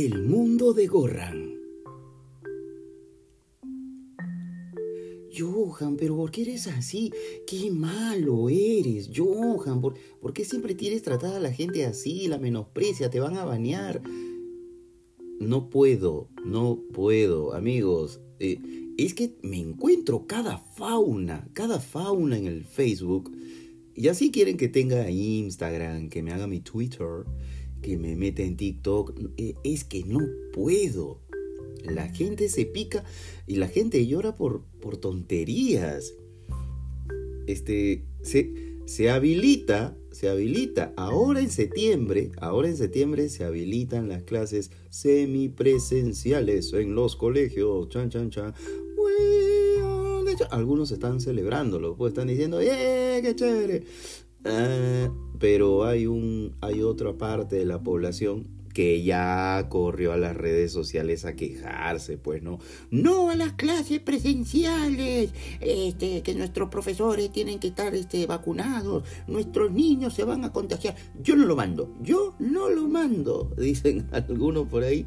El mundo de Gorran. Johan, pero ¿por qué eres así? Qué malo eres, Johan. ¿Por, por qué siempre tienes tratada a la gente así? La menosprecia, te van a banear. No puedo, no puedo, amigos. Eh, es que me encuentro cada fauna, cada fauna en el Facebook. Y así quieren que tenga Instagram, que me haga mi Twitter, que me meta en TikTok. Eh, es que no puedo. La gente se pica y la gente llora por, por tonterías. Este, se, se habilita, se habilita. Ahora en septiembre, ahora en septiembre se habilitan las clases semipresenciales en los colegios. Chan, chan, chan. Algunos están celebrándolo, pues están diciendo, ¡eh, qué chévere! Ah, pero hay, un, hay otra parte de la población que ya corrió a las redes sociales a quejarse, pues no, no a las clases presenciales, este, que nuestros profesores tienen que estar este, vacunados, nuestros niños se van a contagiar. Yo no lo mando, yo no lo mando, dicen algunos por ahí.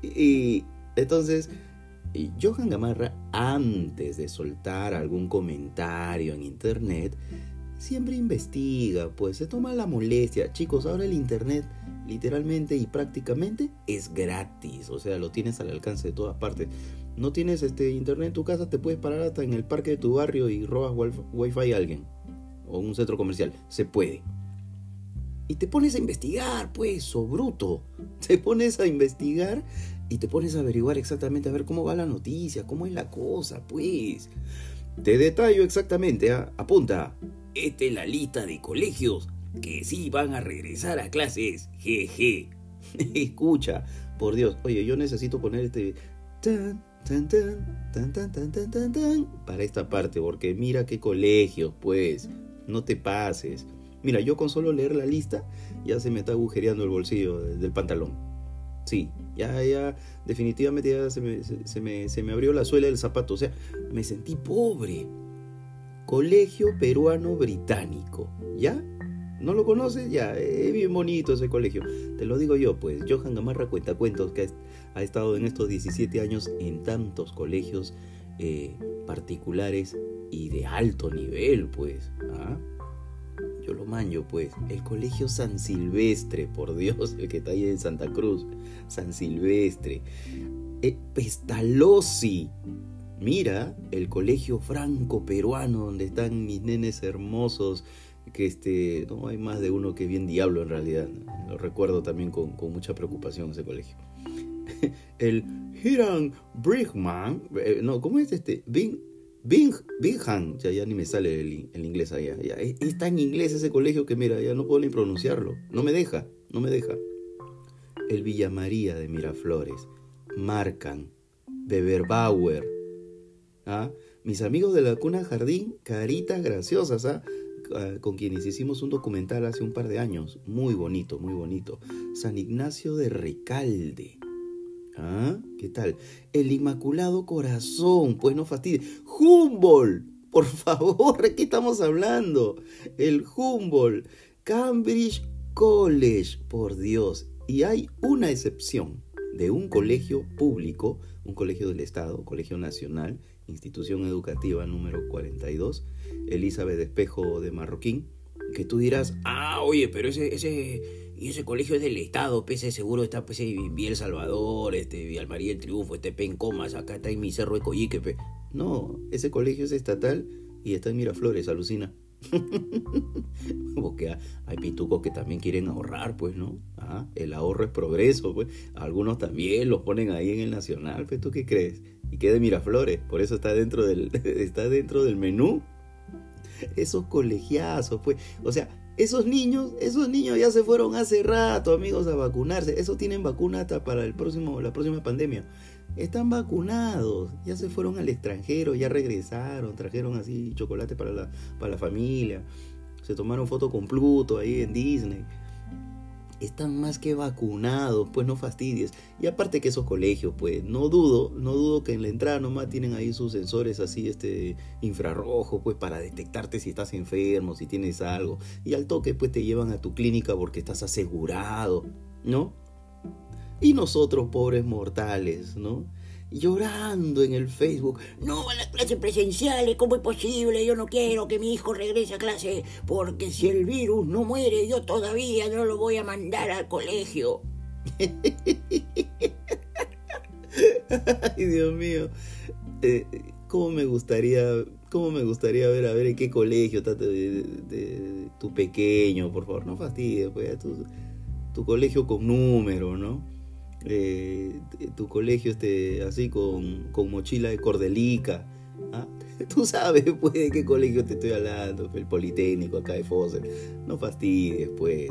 Y entonces, Johan Gamarra, antes de soltar algún comentario en internet, siempre investiga, pues se toma la molestia. Chicos, ahora el Internet literalmente y prácticamente es gratis, o sea, lo tienes al alcance de todas partes. No tienes este Internet en tu casa, te puedes parar hasta en el parque de tu barrio y robas wifi a alguien o un centro comercial, se puede. Y te pones a investigar, pues, o bruto. Te pones a investigar y te pones a averiguar exactamente a ver cómo va la noticia, cómo es la cosa, pues. Te detallo exactamente, ¿ah? apunta. Esta es la lista de colegios que sí van a regresar a clases. Jeje. Escucha, por Dios. Oye, yo necesito poner este. Tan, tan, tan, tan, tan, tan, tan, tan, tan, para esta parte, porque mira qué colegios, pues. No te pases. Mira, yo con solo leer la lista ya se me está agujereando el bolsillo del pantalón. Sí, ya, ya, definitivamente ya se me, se, me, se me abrió la suela del zapato. O sea, me sentí pobre. Colegio Peruano Británico. ¿Ya? ¿No lo conoces? Ya, es bien bonito ese colegio. Te lo digo yo, pues. Johan Gamarra cuenta cuentos que ha estado en estos 17 años en tantos colegios eh, particulares y de alto nivel, pues. ¿ah? Yo lo manjo, pues. El colegio San Silvestre, por Dios, el que está ahí en Santa Cruz. San Silvestre. Eh, Pestalozzi. Mira, el colegio franco peruano donde están mis nenes hermosos que este, no hay más de uno que bien diablo en realidad. Lo recuerdo también con, mucha preocupación ese colegio. El Hiram Brickman, eh, no, ¿cómo es este? Bing, Bing, Bingham, ya, ni me sale el, inglés allá. Ya, está en inglés ese colegio que mira, ya no puedo ni pronunciarlo. No me deja, no me deja. El Villa María de Miraflores, Marcan, Beberbauer, ¿ah? mis amigos de la cuna jardín, caritas graciosas, ¿ah? Ah, con quienes hicimos un documental hace un par de años. Muy bonito, muy bonito. San Ignacio de Recalde. ¿Ah? ¿Qué tal? El Inmaculado Corazón. Pues no fastidies. Humboldt. Por favor, ¿de qué estamos hablando? El Humboldt. Cambridge College. Por Dios. Y hay una excepción de un colegio público, un colegio del Estado, colegio nacional, institución educativa número 42, Elizabeth Espejo de Marroquín, que tú dirás, ah, oye, pero ese, ese, ese colegio es del Estado, pese seguro está pues en El Salvador, este, Vía María el Triunfo, este Pencomas, acá está en mi cerro de Coyique, No, ese colegio es estatal y está en Miraflores, alucina. Porque hay pitucos que también quieren ahorrar, pues, ¿no? Ah, el ahorro es progreso, pues. Algunos también los ponen ahí en el Nacional, pues, ¿tú qué crees? Y quede Miraflores, por eso está dentro del, está dentro del menú. Esos colegiazos, pues. O sea, esos niños, esos niños ya se fueron hace rato, amigos, a vacunarse. Eso tienen vacuna hasta para el próximo, la próxima pandemia. Están vacunados, ya se fueron al extranjero, ya regresaron, trajeron así chocolate para la, para la familia. Se tomaron foto con Pluto ahí en Disney están más que vacunados, pues no fastidies. Y aparte que esos colegios, pues no dudo, no dudo que en la entrada nomás tienen ahí sus sensores así, este infrarrojo, pues para detectarte si estás enfermo, si tienes algo. Y al toque, pues te llevan a tu clínica porque estás asegurado, ¿no? Y nosotros, pobres mortales, ¿no? Llorando en el Facebook. No, a las clases presenciales, ¿cómo es posible? Yo no quiero que mi hijo regrese a clase, porque si el virus no muere, yo todavía no lo voy a mandar al colegio. Ay, Dios mío. Eh, ¿Cómo me gustaría cómo me gustaría ver a ver en qué colegio está de, tu pequeño, por favor, no fastidies, pues tu, tu colegio con número, ¿no? Eh, tu colegio este así con, con mochila de cordelica. ¿ah? Tú sabes, pues, de qué colegio te estoy hablando, el Politécnico acá de Foster. No fastidies, pues.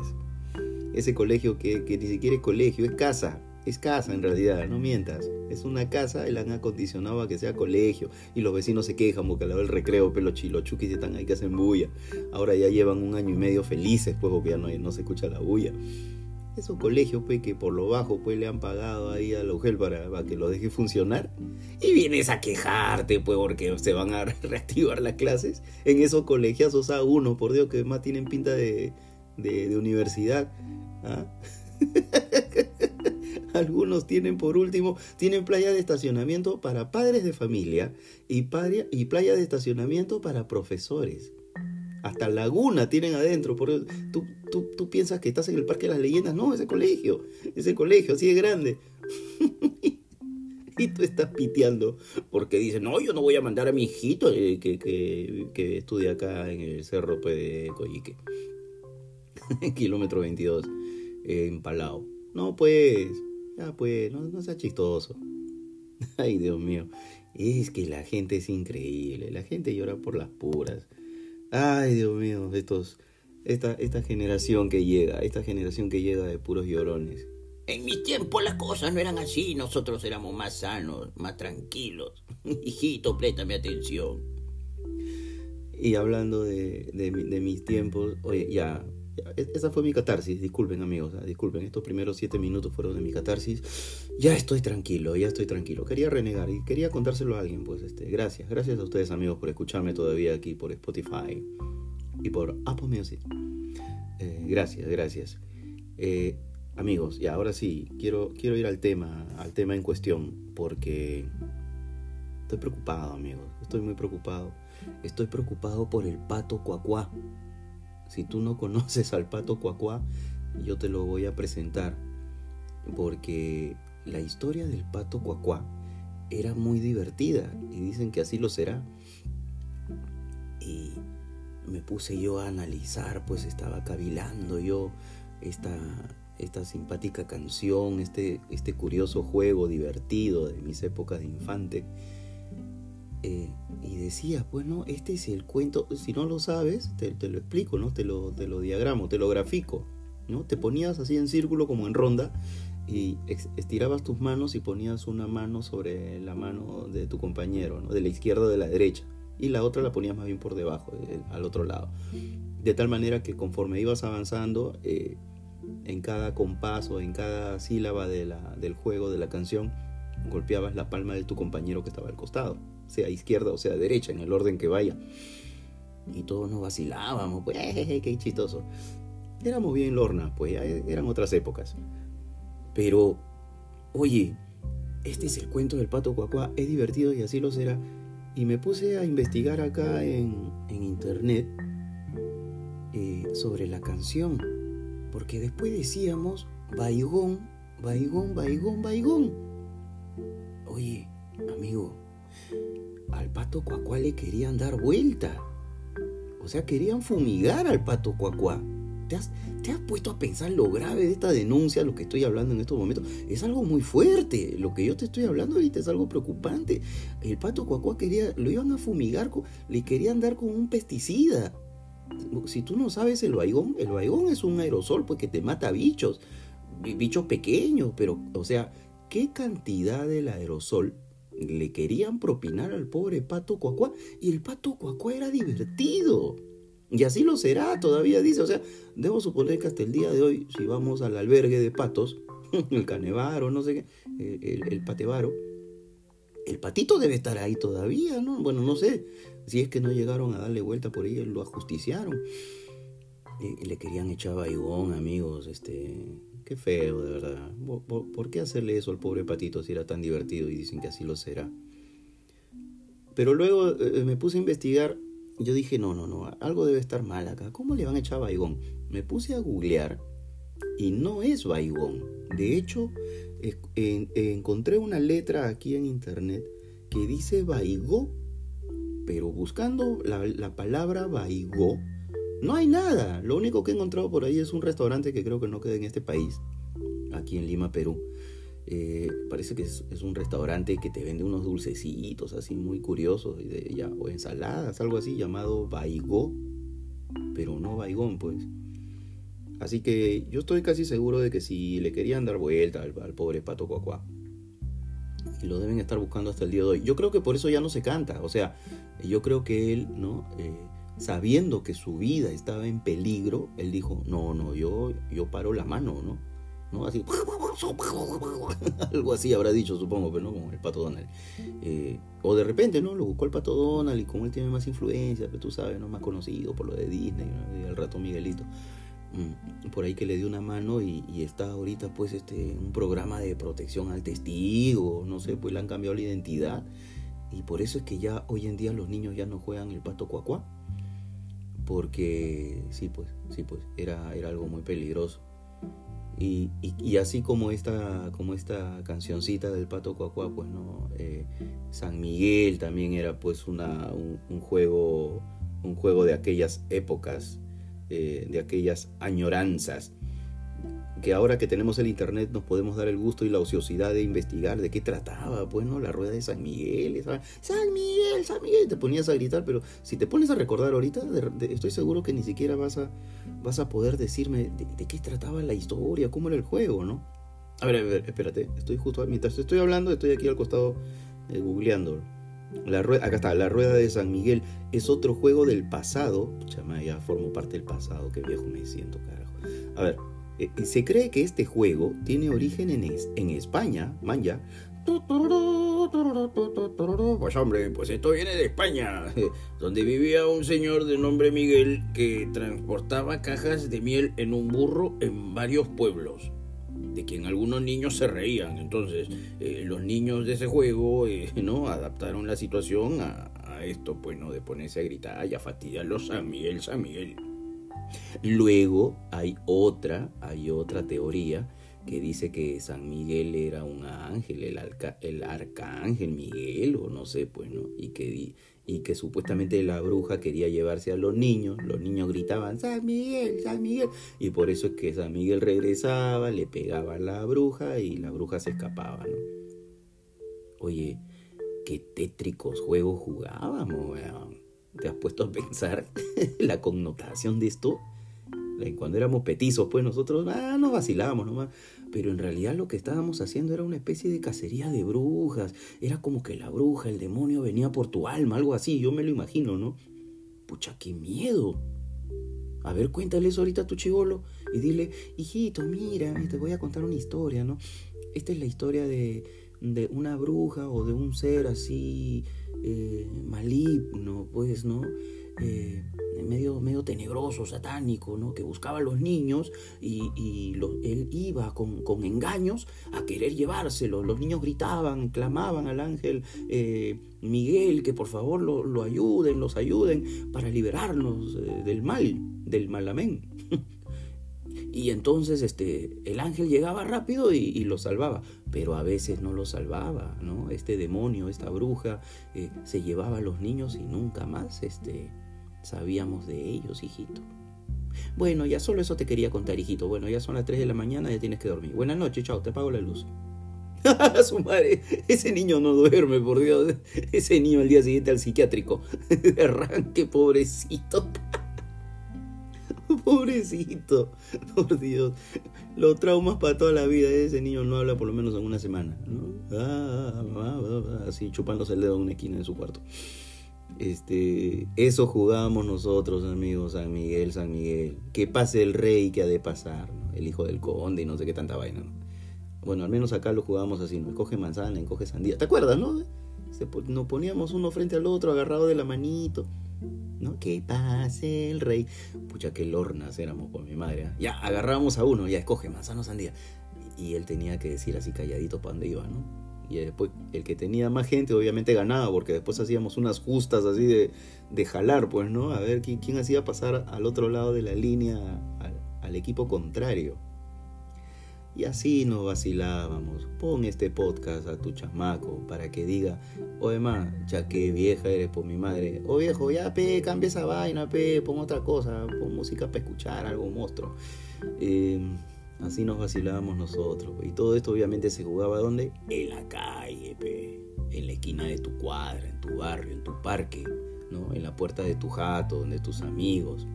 Ese colegio que, que ni siquiera es colegio, es casa. Es casa en realidad, no mientas. Es una casa y la han acondicionado a que sea colegio. Y los vecinos se quejan porque al lado del recreo, pelo chilochuquis están ahí que hacen bulla. Ahora ya llevan un año y medio felices, pues, porque ya no, no se escucha la bulla. Esos colegios, pues, que por lo bajo, pues, le han pagado ahí a la UGEL para, que lo deje funcionar. Y vienes a quejarte, pues, porque se van a reactivar las clases. En esos colegios, o sea, uno, por Dios, que más tienen pinta de, de, universidad. ¿Ah? Algunos tienen, por último, tienen playa de estacionamiento para padres de familia y, y playa de estacionamiento para profesores. Hasta laguna tienen adentro. Por, tú, tú, tú piensas que estás en el Parque de las Leyendas. No, ese colegio. Ese colegio, así de grande. y tú estás piteando porque dices, no, yo no voy a mandar a mi hijito eh, que, que, que, estudia acá en el cerro pues, de Coyique. Kilómetro 22, en Palau. No, pues, ya pues, no, sea chistoso. Ay, Dios mío. Es que la gente es increíble. La gente llora por las puras. Ay, Dios mío, estos, esta, esta generación que llega, esta generación que llega de puros llorones. En mi tiempo las cosas no eran así, nosotros éramos más sanos, más tranquilos. Hijito, préstame atención. Y hablando de, de, de mis tiempos, oye, ya, e-, esa fue mi catarsis, disculpen amigos, ah, disculpen, estos primeros siete minutos fueron de mi catarsis. Ya estoy tranquilo, ya estoy tranquilo. Quería renegar y quería contárselo a alguien, pues este, gracias, gracias a ustedes amigos por escucharme todavía aquí por Spotify y por Apple Music. Eh, gracias, gracias. Eh, amigos, y ahora sí, quiero, quiero ir al tema, al tema en cuestión, porque estoy preocupado, amigos, estoy muy preocupado. Estoy preocupado por el pato cuacuá. Si tú no conoces al pato cuacuá, yo te lo voy a presentar. Porque la historia del pato cuacuá era muy divertida y dicen que así lo será. Me puse yo a analizar, pues estaba cavilando yo esta, esta simpática canción, este, este curioso juego divertido de mis épocas de infante. Eh, y decía, bueno, este es el cuento, si no lo sabes, te, lo explico, ¿no? Te lo, te lo diagramo, te lo grafico, ¿no? Te ponías así en círculo como en ronda y estirabas tus manos y ponías una mano sobre la mano de tu compañero, ¿no? De la izquierda o de la derecha. Y la otra la ponías más bien por debajo, eh, al otro lado. De tal manera que conforme ibas avanzando, eh, en cada compás o en cada sílaba de la, del juego, de la canción, golpeabas la palma de tu compañero que estaba al costado sea izquierda o sea derecha, en el orden que vaya. Y todos nos vacilábamos, pues, qué chistoso. Éramos bien lorna, pues, eran otras épocas. Pero, oye, este es el cuento del pato cuacuá, es divertido y así lo será. Y me puse a investigar acá en, internet eh, sobre la canción. Porque después decíamos, baigón, baigón, baigón, baigón. Oye, amigo, al pato cuacuá le querían dar vuelta. O sea, querían fumigar al pato cuacuá. ¿Te has, ¿Te has, puesto a pensar lo grave de esta denuncia, lo que estoy hablando en estos momentos? Es algo muy fuerte. Lo que yo te estoy hablando ahorita es algo preocupante. El pato cuacuá quería, lo iban a fumigar, le querían dar con un pesticida. Si tú no sabes el baigón, el baigón es un aerosol pues que te mata bichos, bichos pequeños, pero, o sea, ¿qué cantidad del aerosol le querían propinar al pobre pato cuacuá y el pato cuacuá era divertido. Y así lo será, todavía dice. O sea, debo suponer que hasta el día de hoy, si vamos al albergue de patos, el canevaro, no sé qué, el, el, patevaro, el patito debe estar ahí todavía, ¿no? Bueno, no sé. Si es que no llegaron a darle vuelta por ahí, lo ajusticiaron. Y le querían echar baigón, amigos, este, qué feo, de verdad. ¿Por, por qué hacerle eso al pobre patito si era tan divertido y dicen que así lo será? Pero luego eh, me puse a investigar. Yo dije, no, no, no, algo debe estar mal acá. ¿Cómo le van a echar baigón? Me puse a googlear y no es baigón. De hecho, encontré una letra aquí en internet que dice baigó, pero buscando la, la palabra baigó, no hay nada. Lo único que he encontrado por ahí es un restaurante que creo que no queda en este país, aquí en Lima, Perú. Eh, parece que es, un restaurante que te vende unos dulcecitos así muy curiosos de, ya, o ensaladas, algo así llamado baigó, pero no baigón pues. Así que yo estoy casi seguro de que si le querían dar vuelta al, pobre pato cuacuá, y lo deben estar buscando hasta el día de hoy. Yo creo que por eso ya no se canta, o sea, yo creo que él, ¿no? Eh, sabiendo que su vida estaba en peligro, él dijo, no, no, yo, yo paro la mano, ¿no? ¿No? Así, algo así habrá dicho, supongo, pero no como el pato Donald. Eh, o de repente, ¿no? Lo buscó el pato Donald y como él tiene más influencia, pero tú sabes, ¿no? Más conocido por lo de Disney, y el rato Miguelito. Mm, por ahí que le dio una mano y, está ahorita pues este un programa de protección al testigo, no sé, pues le han cambiado la identidad y por eso es que ya hoy en día los niños ya no juegan el pato cuacuá porque sí, pues, sí, pues, era, era algo muy peligroso. Y, y, así como esta, como esta cancioncita del Pato Cuacuá, pues no, eh, San Miguel también era pues una, un, juego, un juego de aquellas épocas, eh, de aquellas añoranzas que ahora que tenemos el internet nos podemos dar el gusto y la ociosidad de investigar de qué trataba, pues, ¿no? La rueda de San Miguel, San Miguel, San Miguel, te ponías a gritar, pero si te pones a recordar ahorita, estoy seguro que ni siquiera vas a, vas a poder decirme de, qué trataba la historia, cómo era el juego, ¿no? A ver, a ver, espérate, estoy justo, mientras estoy hablando, estoy aquí al costado eh, googleando. La rueda, acá está, la rueda de San Miguel es otro juego del pasado. Chama, ya formo parte del pasado, qué viejo me siento, carajo. A ver, eh, se cree que este juego tiene origen en, en España, manja. Pues hombre, pues esto viene de España, donde vivía un señor de nombre Miguel que transportaba cajas de miel en un burro en varios pueblos, de quien algunos niños se reían. Entonces, eh, los niños de ese juego, eh, ¿no? Adaptaron la situación a, a, esto, pues, ¿no? De ponerse a gritar y a fastidiarlos San Miguel, San Miguel. Luego hay otra, hay otra teoría que dice que San Miguel era un ángel, el, el arcángel Miguel, o no sé, pues, ¿no? Y que, y que supuestamente la bruja quería llevarse a los niños, los niños gritaban, San Miguel, San Miguel, y por eso es que San Miguel regresaba, le pegaba a la bruja y la bruja se escapaba, ¿no? Oye, qué tétricos juegos jugábamos, weón. ¿Te has puesto a pensar la connotación de esto? Cuando éramos petizos, pues nosotros ah, nos vacilábamos nomás. Pero en realidad lo que estábamos haciendo era una especie de cacería de brujas. Era como que la bruja, el demonio venía por tu alma, algo así. Yo me lo imagino, ¿no? Pucha, qué miedo. A ver, cuéntale eso ahorita a tu chivolo y dile, hijito, mira, te voy a contar una historia, ¿no? Esta es la historia de, de una bruja o de un ser así eh, maligno, pues, ¿no? Eh, medio, medio tenebroso, satánico, ¿no? Que buscaba a los niños y, él iba con, engaños a querer llevárselo. Los niños gritaban, clamaban al ángel eh, Miguel que por favor lo, ayuden, los ayuden para liberarnos del mal, del mal amén. Y entonces este, el ángel llegaba rápido y, lo salvaba, pero a veces no lo salvaba, ¿no? Este demonio, esta bruja, eh, se llevaba a los niños y nunca más este, sabíamos de ellos, hijito. Bueno, ya solo eso te quería contar, hijito. Bueno, ya son las 3 de la mañana, ya tienes que dormir. Buenas noches, chao, te apago la luz. Su madre, ese niño no duerme, por Dios. Ese niño al día siguiente al psiquiátrico. arranque, pobrecito. Pobrecito, por Dios. Los traumas para toda la vida. Ese niño no habla por lo menos en una semana. Ah, ah, ah, así chupándose el dedo en una esquina de su cuarto. Este, eso jugábamos nosotros, amigos, San Miguel, San Miguel. Que pase el rey que ha de pasar, el hijo del conde y no sé qué tanta vaina. Bueno, al menos acá lo jugábamos así, ¿no? Coge manzana, coge sandía. ¿Te acuerdas, no? nos poníamos uno frente al otro, agarrado de la manito ¿no? Que pase el rey. Pucha, qué lornas éramos por mi madre. ¿ah? Ya, agarramos a uno, ya escoge manzano sandía. Y él tenía que decir así calladito para dónde iba, ¿no? Y después el que tenía más gente obviamente ganaba, porque después hacíamos unas justas así de, de jalar, pues, ¿no? A ver quién, hacía pasar al otro lado de la línea al equipo contrario. Y así nos vacilábamos. Pon este podcast a tu chamaco para que diga, oye ma, ya que vieja eres por mi madre. O viejo, ya pe, cambia esa vaina, pe, pon otra cosa, pon música para escuchar, algo monstruo. Eh, así nos vacilábamos nosotros. Y todo esto obviamente se jugaba ¿dónde? En la calle, pe. En la esquina de tu cuadra, en tu barrio, en tu parque, ¿no? En la puerta de tu jato, donde tus amigos.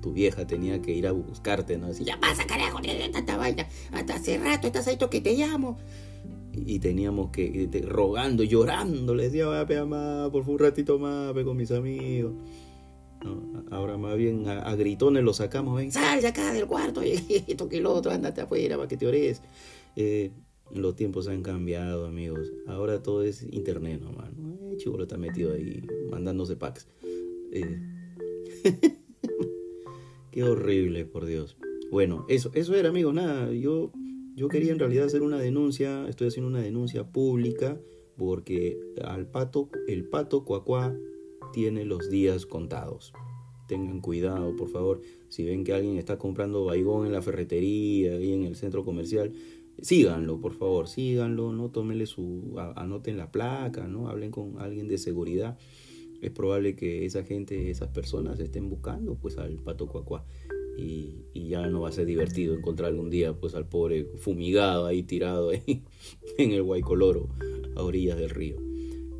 Tu vieja tenía que ir a buscarte, ¿no? Decir, Ya pasa, carajo, tanta vaina. Hasta hace rato estás ahí que te llamo. y teníamos que ir te- rogando, llorando, le decía, vaya, mamá, por un ratito más, con mis amigos. Ahora más bien a, gritones lo sacamos, ven, Sal de acá del cuarto. Y esto que lo otro, ándate afuera para que te ores. Eh, los tiempos han cambiado, amigos. Ahora todo es internet nomás. ¿no? Eh, Chibolo está metido ahí mandándose packs. Eh, Qué horrible, por Dios. Bueno, eso, eso era, amigos. Nada, yo, yo quería en realidad hacer una denuncia. Estoy haciendo una denuncia pública porque al pato, el pato cuacuá tiene los días contados. Tengan cuidado, por favor. Si ven que alguien está comprando baigón en la ferretería, ahí en el centro comercial, síganlo, por favor, síganlo, no tómenle su, anoten la placa, no hablen con alguien de seguridad. Es probable que esa gente, esas personas estén buscando pues al pato cuacuá y, ya no va a ser divertido encontrar algún día pues al pobre fumigado ahí tirado ahí en el Guaycoloro a orillas del río.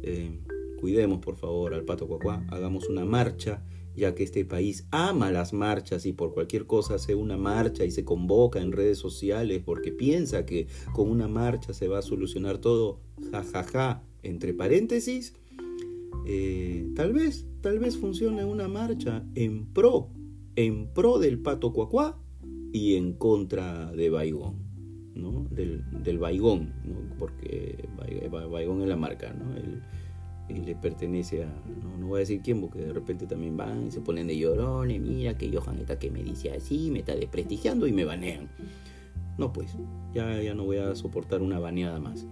Eh, cuidemos por favor al pato cuacuá, hagamos una marcha ya que este país ama las marchas y por cualquier cosa hace una marcha y se convoca en redes sociales porque piensa que con una marcha se va a solucionar todo, jajaja, ja, ja. entre paréntesis, eh, tal vez, tal vez funcione una marcha en pro, en pro del pato cuacuá y en contra de Baigón, ¿no? Del, del Baigón, ¿no? Porque Bai- Bai- Baigón es la marca, ¿no? Y le pertenece a, no, no voy a decir quién, porque de repente también van y se ponen de llorones, mira que Johan está que me dice así, me está desprestigiando y me banean. No pues, ya, ya no voy a soportar una baneada más.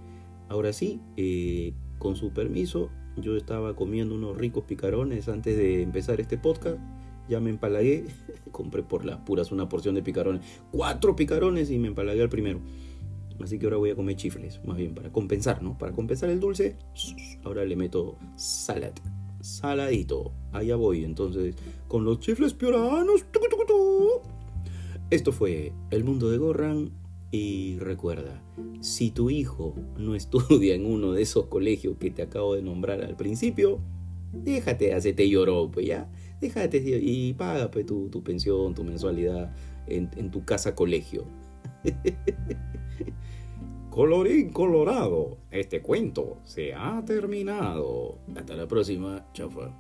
Ahora sí, eh, con su permiso, yo estaba comiendo unos ricos picarones antes de empezar este podcast. Ya me empalagué, compré por las puras una porción de picarones, cuatro picarones y me empalagué al primero. Así que ahora voy a comer chifles, más bien para compensar, ¿no? Para compensar el dulce, ahora le meto salad, saladito. Allá voy, entonces, con los chifles pioranos. Esto fue El Mundo de Gorran. Y recuerda, si tu hijo no estudia en uno de esos colegios que te acabo de nombrar al principio, déjate, hacete lloró, pues ya. Déjate y paga pues, tu, tu pensión, tu mensualidad en, en tu casa colegio. Colorín colorado, este cuento se ha terminado. Hasta la próxima, chafa.